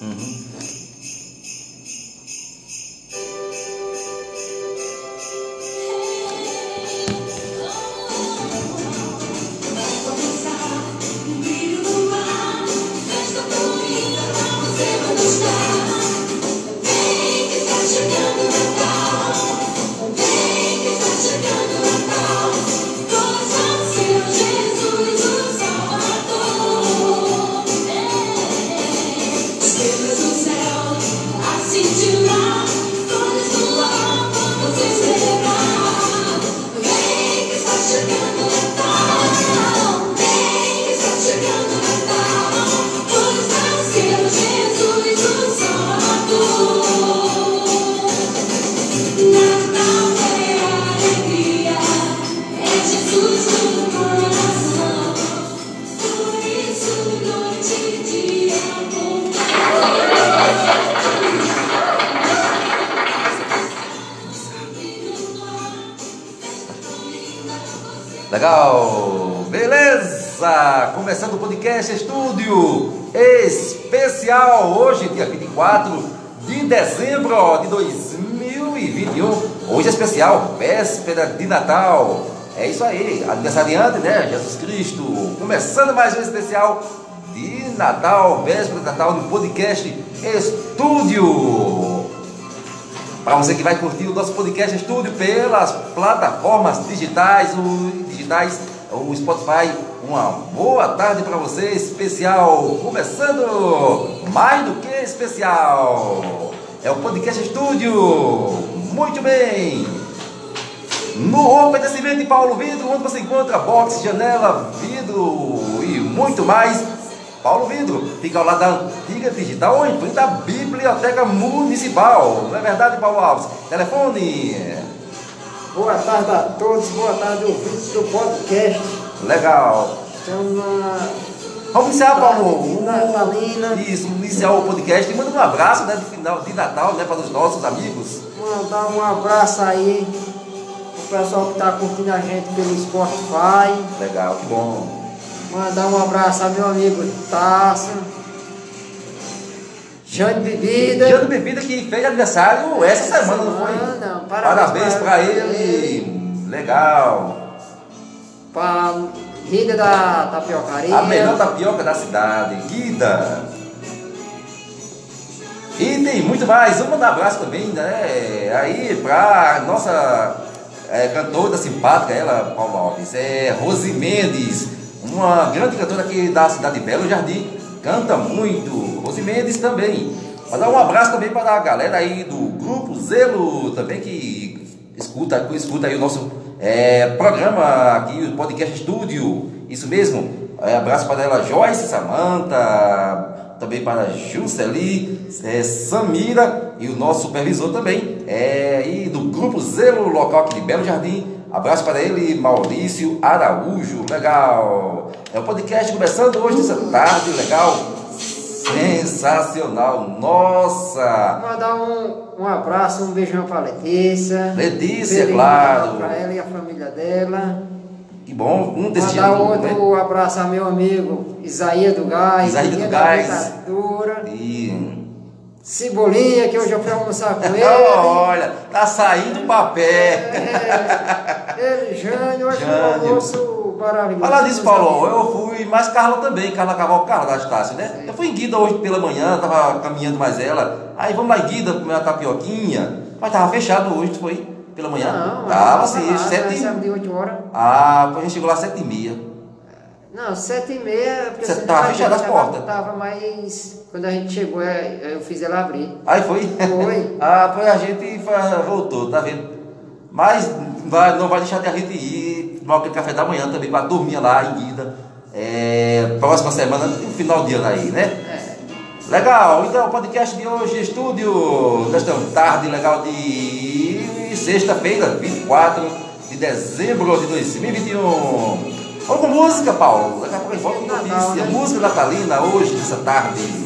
嗯哼。Legal, beleza! Começando o podcast Estúdio Especial, hoje, dia 24 de dezembro de 2021. Hoje é especial, véspera de Natal. É isso aí, aniversariante, né? Jesus Cristo. Começando mais um especial de Natal, véspera de Natal, no podcast Estúdio. Para você que vai curtir o nosso podcast Estúdio pelas plataformas digitais, o, digitais, o Spotify, uma boa tarde para você, especial. Começando mais do que especial. É o podcast Estúdio. Muito bem. No oferecimento de Paulo Vidro, onde você encontra box, janela, vidro e muito mais. Paulo Vidro fica ao lado da antiga digital em frente à Biblioteca Municipal. Não é verdade, Paulo Alves? Telefone. Boa tarde a todos, boa tarde, ouvintes do podcast. Legal. Estamos na. Vamos iniciar, Paulo. Natalina. Isso, iniciar o podcast e manda um abraço né, de final de Natal né, para os nossos amigos. Mandar um abraço aí pro pessoal que está curtindo a gente pelo Spotify. Legal, que bom. Mandar um abraço ao meu amigo Taça. Jane Bebida. Jane Bebida que fez aniversário essa semana, não foi? Semana, Parabéns parabéns para pra ele. Legal. Para Rida da Tapiocaria. A melhor tapioca da cidade, Guida. E tem muito mais. Vamos mandar um abraço também, né? Aí pra nossa é, cantora simpática, ela, Paulo Alves, é Rose Mendes, uma grande cantora aqui da cidade de Belo Jardim. Canta muito. Rose Mendes também. Mandar um abraço também para a galera aí do Grupo Zelo também que escuta, escuta aí o nosso é, programa aqui, o Podcast Estúdio. Isso mesmo. É, abraço para ela, Joyce Samanta, também para Jusceli, é, Samira e o nosso supervisor também, é, e do Grupo Zelo Local aqui de Belo Jardim. Abraço para ele, Maurício Araújo, legal. É o podcast começando hoje, nessa tarde, legal. Sensacional, nossa! Mandar um, um abraço, um beijão para Letícia. Letícia, claro. Para ela e a família dela. Que bom, um desse Mandar outro abraço ao meu amigo Isaías do Gás. Isaías do Menino Gás. E... Cebolinha, que hoje eu fui almoçar com ele. Olha, tá saindo papel. É, ele, Jânio, hoje um Jânio. almoço maravilhoso. Falar nisso, Paulo, eu fui, mas Carla também, Carla Cavalcante, Carla da Estácio, né? Eu fui em Guida hoje pela manhã, tava caminhando mais ela. Aí vamos lá em Guida comer uma tapioquinha. Mas tava fechado hoje, tu foi? Pela manhã? Não, tava não, sim, sete. nós de 8 horas. Ah, pois a gente chegou lá sete e meia. Não, sete e meia. porque Você tava fechada as portas? Tava, mas quando a gente chegou, é, eu fiz ela abrir. Aí foi? Foi. ah, pois a gente voltou, tá vendo? Mas vai- não vai deixar de a gente ir tomar aquele café da manhã também, para dormir lá em Guida. É, próxima semana, no final de ano aí, né? É. Legal, então o podcast de hoje, estúdio, nesta tarde legal de sexta-feira, 24 de dezembro de 2021. Vamos com música, Paulo. Daqui a pouco a gente volta com notícia. Música natalina hoje, nessa tarde.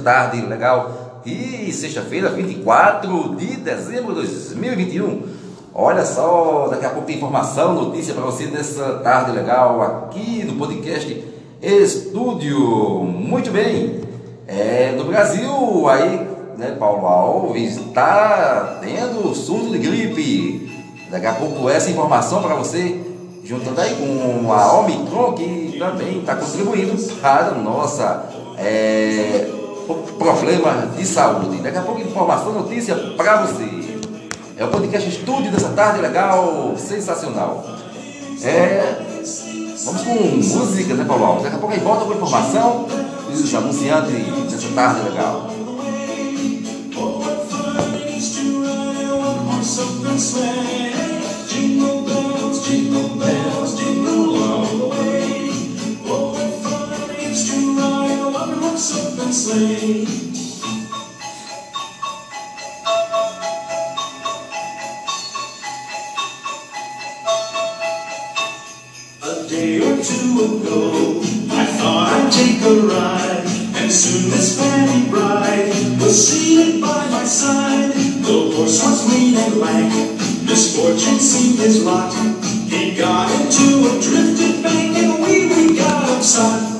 Tarde legal. E sexta-feira, 24 de dezembro de 2021. Olha só, daqui a pouco tem informação, notícia para você nessa tarde legal aqui no podcast Estúdio. Muito bem. É, no Brasil, aí, né, Paulo Alves está tendo surto de gripe. Daqui a pouco essa informação para você juntando aí com a Omicron, que também está contribuindo para o nosso é, problema de saúde. Daqui a pouco informação, notícia para você. É o podcast Estúdio dessa tarde legal, sensacional. É, vamos com música, né, Paulo Alves? Daqui a pouco aí volta com informação dos anunciantes dessa tarde legal. Jingle bells, jingle bells, jingle a day or two ago, I thought I'd take a ride, and soon this fanny bride was seated by my side. The horse was lean and lank, misfortune seemed his lot. He got into a drifted bank, and we we got upside.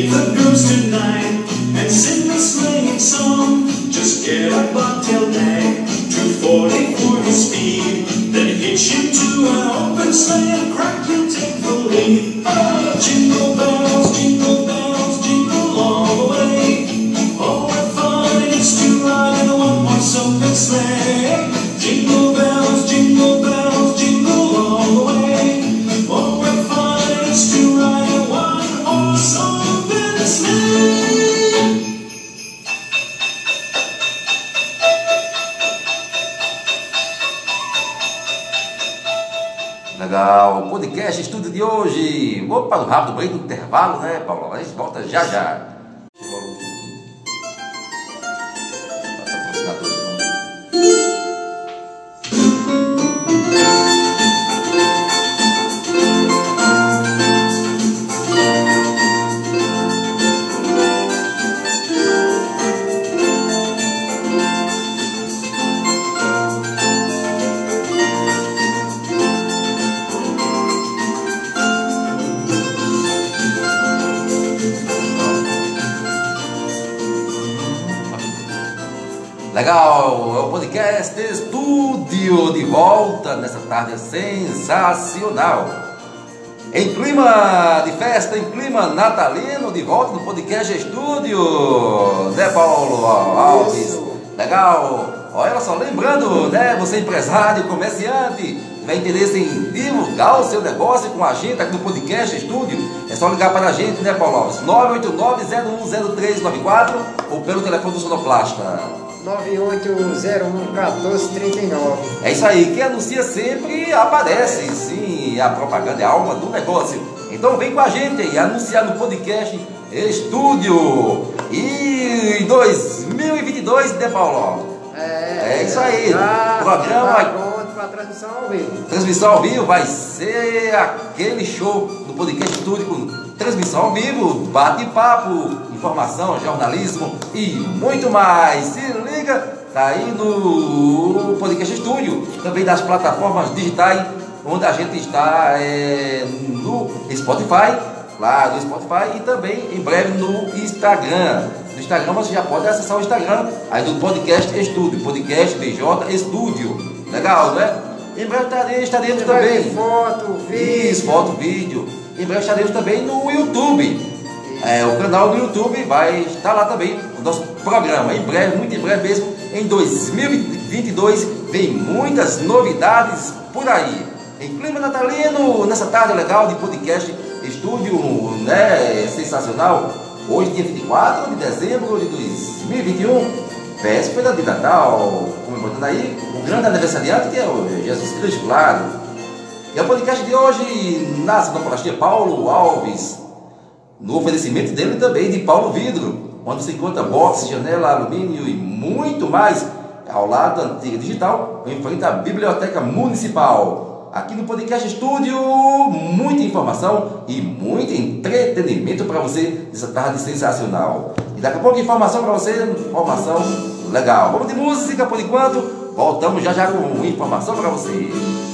Take the girls tonight and sing the sleighing song. Just get a bobtail nag, 240 for his speed. Then hitch him to an open sleigh and crack, he'll take the lead. Oh, jingle bells, jingle bells, jingle all the way. Oh, what fun it is to ride in a one-horse open sleigh. Jingle Vamos para o rápido break do intervalo, né, Paulo? A gente volta já já. Estúdio de volta nessa tarde sensacional. Em clima de festa, em clima natalino, de volta no podcast Estúdio, né, Paulo Alves? Legal. Olha só, lembrando, né, você empresário, comerciante, tiver interesse em divulgar o seu negócio com a gente aqui no podcast Estúdio, é só ligar para a gente, né, Paulo Alves? 989-010394 ou pelo telefone do Sonoplasta. 98011439. É isso aí, quem anuncia sempre aparece, sim, a propaganda é a alma do negócio. Então vem com a gente aí, anunciar no podcast Estúdio. E em 2022, né, Paulo? É isso aí, Tá, programa- tá pronto para transmissão ao vivo. Transmissão ao vivo vai ser aquele show do podcast Estúdio com transmissão ao vivo, bate-papo, informação, jornalismo e muito mais. Se liga, tá aí no podcast Estúdio, também das plataformas digitais onde a gente está é, no Spotify claro, no Spotify e também em breve no Instagram. No Instagram você já pode acessar o Instagram aí do Podcast Estúdio, Podcast BJ Estúdio. Legal, né? Em breve estarei- estaremos Vai também. foto, vídeo. Isso, foto, vídeo. Em breve estaremos também no YouTube. É, o canal do YouTube vai estar lá também, o nosso programa. Em breve, muito em breve mesmo, em 2022, vem muitas novidades por aí. Em clima natalino, nessa tarde legal de podcast estúdio, né, sensacional. Hoje, dia 24 de dezembro de 2021, véspera de Natal, comemorando aí o grande aniversariante que é o Jesus Cristo, claro. E o podcast de hoje nasce da palestra Paulo Alves, no oferecimento dele também de Paulo Vidro, onde se encontra boxe, janela, alumínio e muito mais, ao lado da antiga digital, em frente à Biblioteca Municipal. Aqui no Podcast Estúdio, muita informação e muito entretenimento para você nessa tarde sensacional. E daqui a pouco informação para você, informação legal. Vamos de música por enquanto, voltamos já já com informação para você.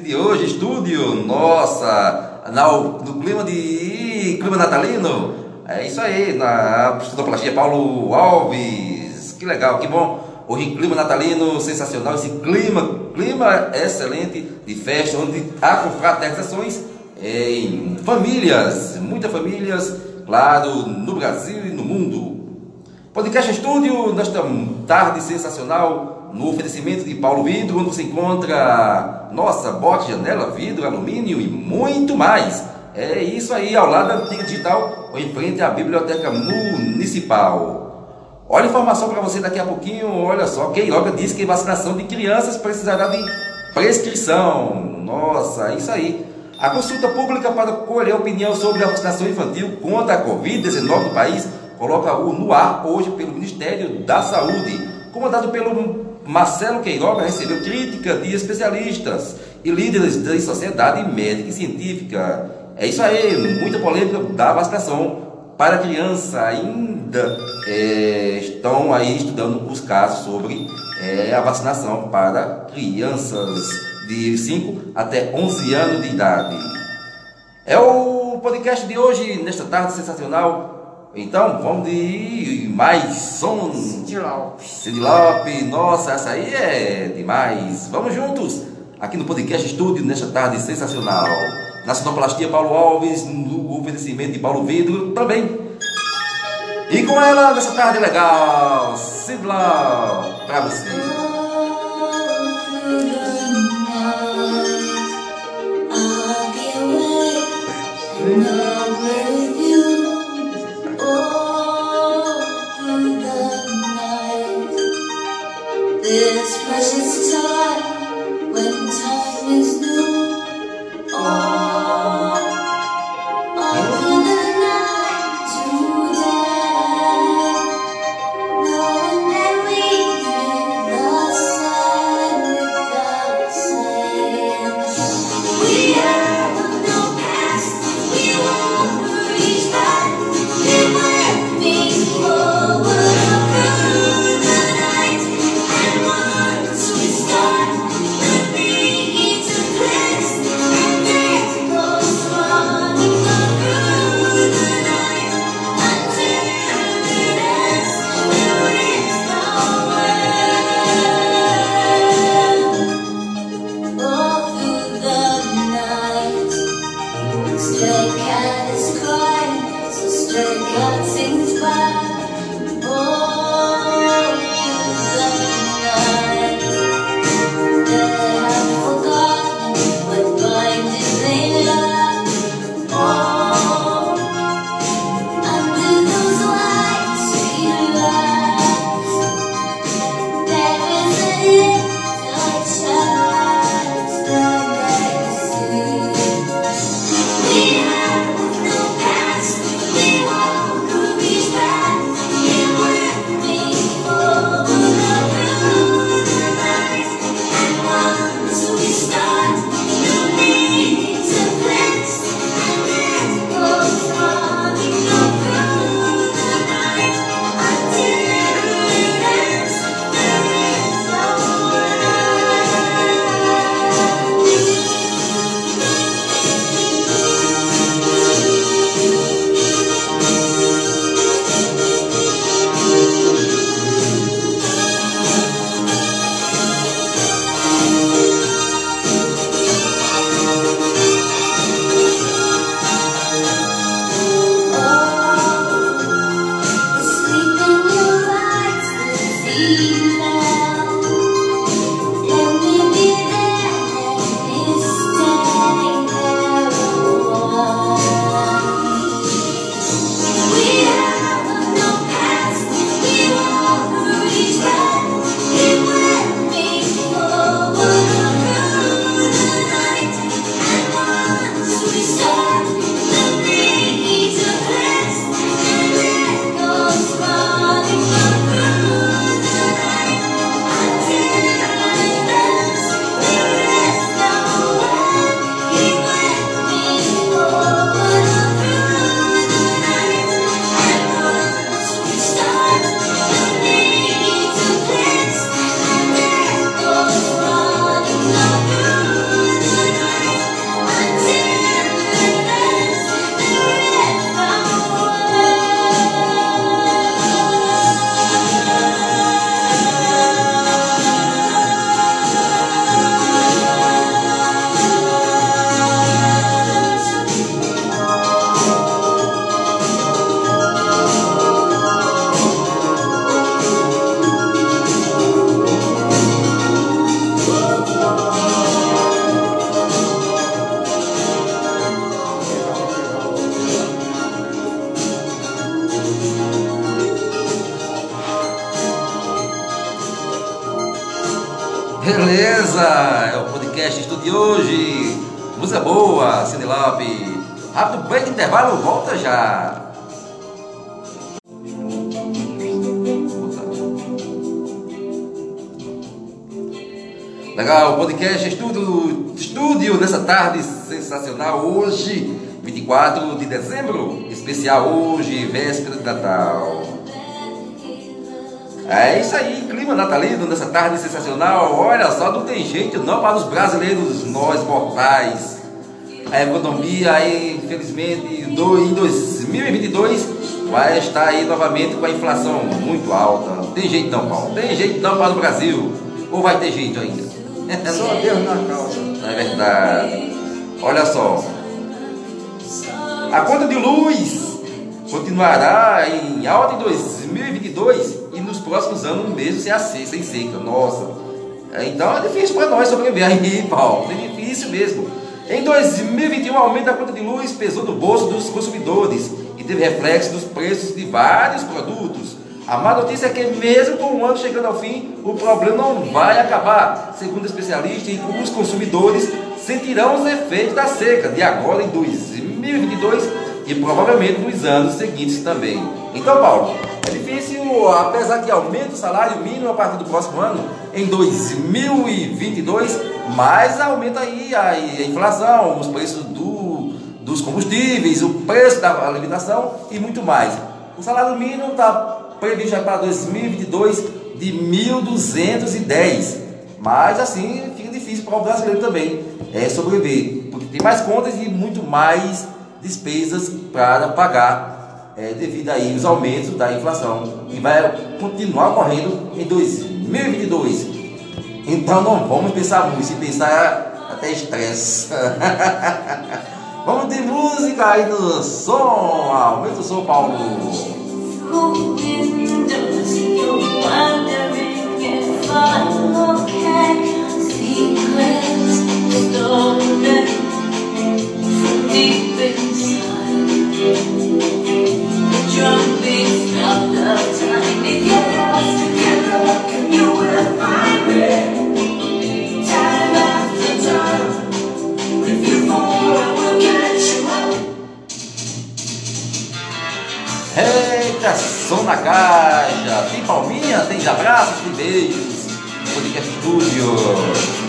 De hoje, estúdio, nossa, na, no clima de clima natalino. É isso aí, na sonoplastia Paulo Alves. Que legal, que bom. Hoje clima natalino, sensacional, esse clima, clima excelente de festa, onde há confraternizações em famílias, muitas famílias, claro, no Brasil e no mundo. Podcast Estúdio, nesta tarde sensacional, no oferecimento de Paulo Vidro, onde você encontra nossa bote, janela, vidro, alumínio e muito mais. É isso aí, ao lado da Antiga Digital, ou em frente à Biblioteca Municipal. Olha a informação para você daqui a pouquinho. Olha só, Queiroga diz que vacinação de crianças precisará de prescrição. Nossa, isso aí. A consulta pública para colher opinião sobre a vacinação infantil contra a Covid-19 no país coloca-o no ar hoje pelo Ministério da Saúde comandado pelo Marcelo Queiroga recebeu críticas de especialistas e líderes da sociedade médica e científica. É isso aí, muita polêmica da vacinação para criança. Ainda é, estão aí estudando os casos sobre é, a vacinação para crianças de 5 até 11 anos de idade. É o podcast de hoje, nesta tarde sensacional. Então, vamos de mais som. Cindy Lopes. Cindy Lopes, nossa, essa aí é demais. Vamos juntos, aqui no podcast Estúdio, nesta tarde sensacional. Na sonoplastia, Paulo Alves, no oferecimento de Paulo Vidro também. E com ela, nessa tarde legal, Cindy Lopes, pra você. Yeah. Legal, podcast estúdio, estúdio nessa tarde sensacional hoje, 24 de dezembro, especial hoje, véspera de Natal. É isso aí, clima natalino nessa tarde sensacional. Olha só, não tem jeito não para os brasileiros, nós mortais. A economia aí, infelizmente, do, em 2022 vai estar aí novamente com a inflação muito alta. Não tem jeito não, Paulo. Tem jeito não para o Brasil. Ou vai ter jeito ainda? Só Deus na causa. É verdade. Olha só. A conta de luz continuará em alta em 2022 e nos próximos anos mesmo sem, a seca, sem seca. Nossa. É, Então é difícil para nós sobreviver aí, Paulo. É difícil mesmo. Em 2021, o aumento da conta de luz pesou no bolso dos consumidores e teve reflexo nos preços de vários produtos. A má notícia é que, mesmo com o ano chegando ao fim, o problema não vai acabar. Segundo especialistas, os consumidores sentirão os efeitos da seca de agora em 2022 e provavelmente nos anos seguintes também. Então, Paulo, é difícil, apesar que aumenta o salário mínimo a partir do próximo ano, em 2022, mas aumenta aí a inflação, os preços do, dos combustíveis, o preço da alimentação e muito mais. O salário mínimo está previsto já para 2022 de 1.210, mas assim fica difícil para o brasileiro também é, sobreviver, porque tem mais contas e muito mais despesas para pagar é, devido aí os aumentos da inflação e vai continuar ocorrendo em 2022. Então não vamos pensar muito, se pensar até estresse. vamos ter música aí no som, aumenta o som, Paulo. Through windows, you're wondering if I'm caixa. Tem palminha, tem abraços, tem beijos. Podcast Studio.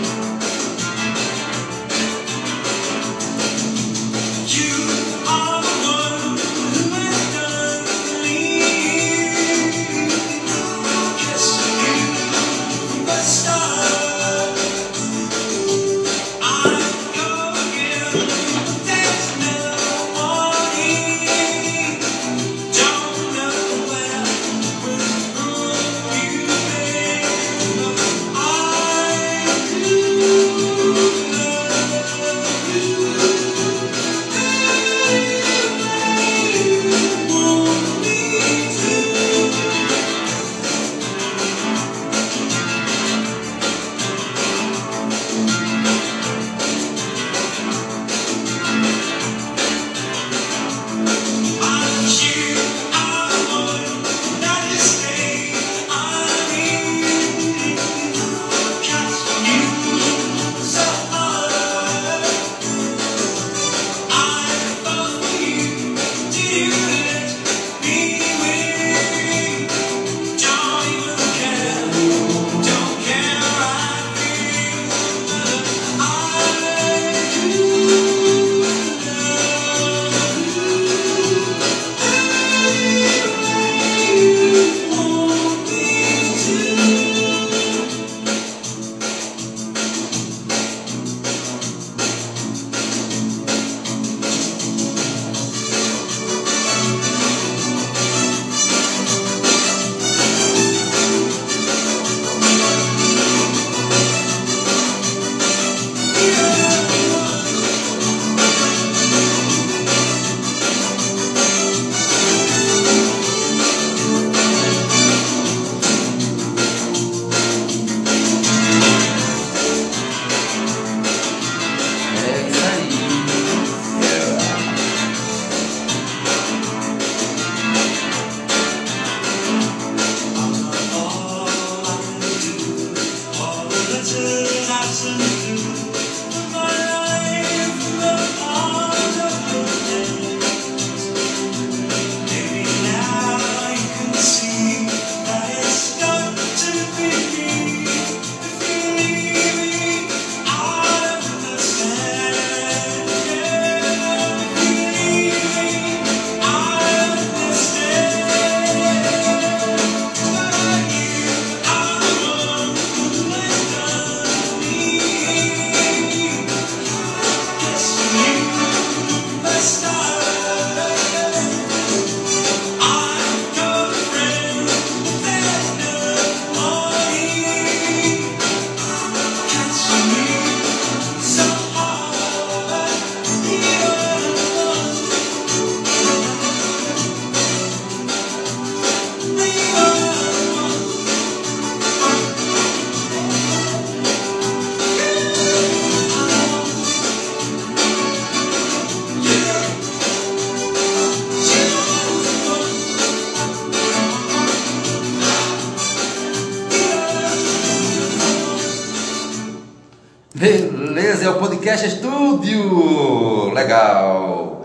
Beleza, é o Podcast Estúdio. Legal.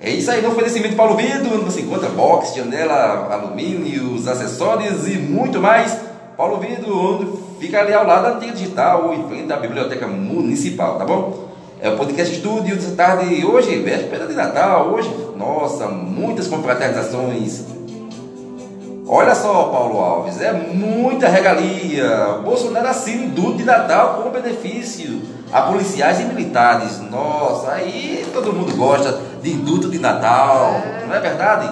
É isso aí, no oferecimento de Paulo Vido, você encontra box, janela, alumínios, acessórios e muito mais. Paulo Vido, onde fica ali ao lado da antiga digital, em frente à Biblioteca Municipal, tá bom? É o Podcast Estúdio de tarde, hoje, véspera de Natal, hoje, nossa, muitas confraternizações. Olha só, Paulo Alves, é muita regalia. Bolsonaro assina indulto de Natal com benefício a policiais e militares. Nossa, aí todo mundo gosta de indulto de Natal, não é verdade?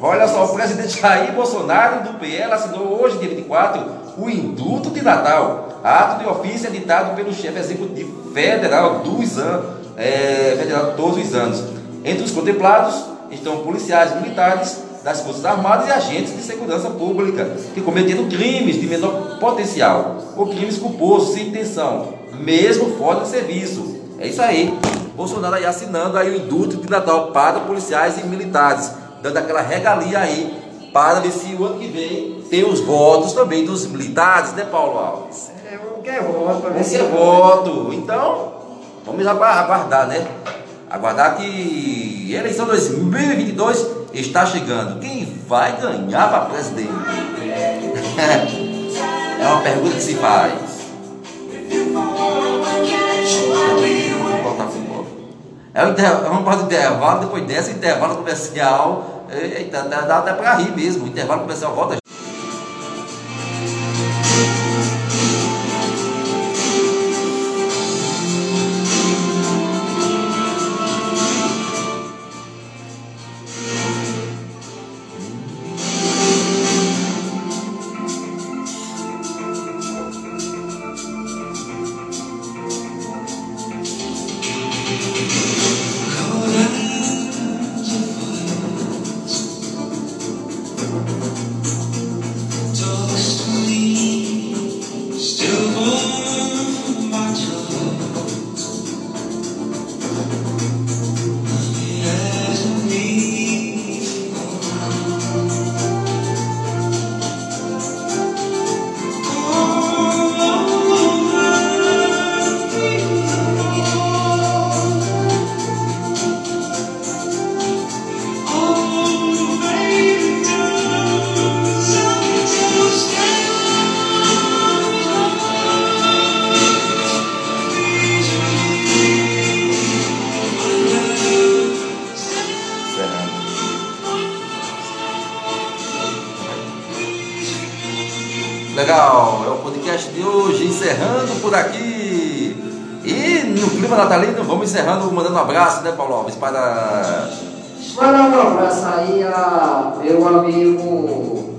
Olha só, o presidente Jair Bolsonaro do PL assinou hoje, dia 24, o indulto de Natal, ato de ofício editado pelo chefe executivo federal dos anos, é, federal todos os anos. Entre os contemplados estão policiais militares das Forças Armadas e agentes de segurança pública que cometeram crimes de menor potencial ou crimes culposos sem intenção, mesmo fora do serviço. É isso aí. Bolsonaro aí assinando aí o indulto de Natal para policiais e militares, dando aquela regalia aí para ver se o ano que vem tem os votos também dos militares, né, Paulo Alves? É o que é voto, Esse se é voto. Então, vamos agua- aguardar, né? Aguardar que eleição 2022 está chegando. Quem vai ganhar para presidente? é uma pergunta que se faz. É o inter... Vamos para o intervalo, depois dessa, intervalo comercial. Eita, dá até para rir mesmo. Intervalo comercial volta. Encerrando, mandando um abraço, né, Paulo Alves, para. Mandar um abraço aí a meu amigo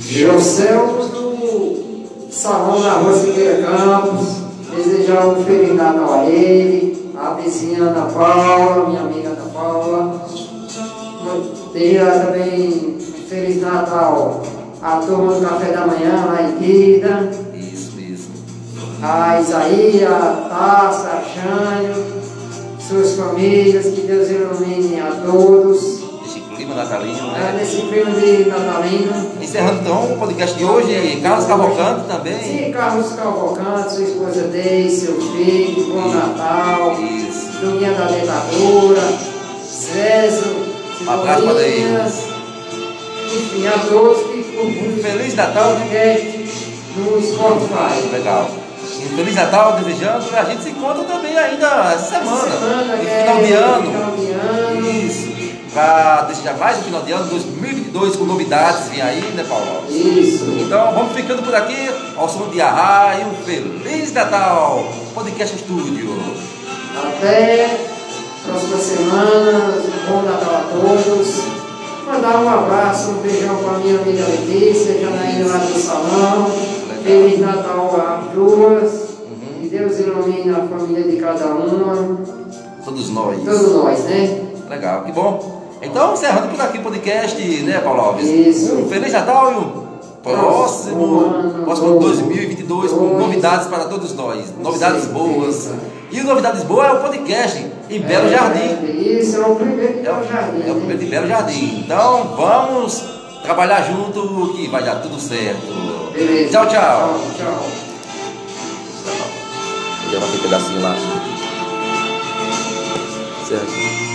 Josel do Salão da Rua Siqueira Campos. Desejar um Feliz Natal a ele, a vizinha Ana Paula, minha amiga Ana Paula. Desejar também um Feliz Natal a turma do café da manhã lá em Quida. A Isaías, a Taça, a Xânio, suas famílias, que Deus ilumine a todos. Esse clima natalino, É, né? nesse filme de Natalino. Encerrando então o podcast de hoje, Carlos Cavalcante também. Sim, Carlos Cavalcante, sua esposa Deise, seu filho, bom Natal, Isso. Dominha da Dentadura, César, Um abraço pra Cebolinhas, enfim, a todos que Feliz Natal, né? podcast no Spotify. Legal. E Feliz Natal, desejando. A gente se encontra também ainda essa semana. Semana, no é, final de ano. Final de ano. Isso. Para desejar mais um final de ano, 2022, com novidades vem aí, né, Paulo? Isso. Então vamos ficando por aqui, ao som de Arra e um Feliz Natal, Podcast Estúdio. Até próxima semana, um bom Natal a todos. Mandar um abraço, um beijão para minha amiga Letícia, Janaína lá do salão. Feliz Natal às duas. Que Deus ilumine a família de cada uma. Todos nós. Todos nós, né? Legal, que bom. Então, encerrando por aqui o podcast, né, Paulo Alves? Isso. Um Feliz Natal e um próximo, ano próximo novo. 2022 com novidades para todos nós. Novidades certeza. boas. E novidades boas é o podcast em Belo É, Jardim. Isso, é o primeiro de É Belo Jardim. é o né? primeiro de Belo Jardim. Então, vamos trabalhar junto que vai dar tudo certo. Beleza. Tchau, tchau. Tchau. Já Encerra aquele pedacinho lá. Aqui.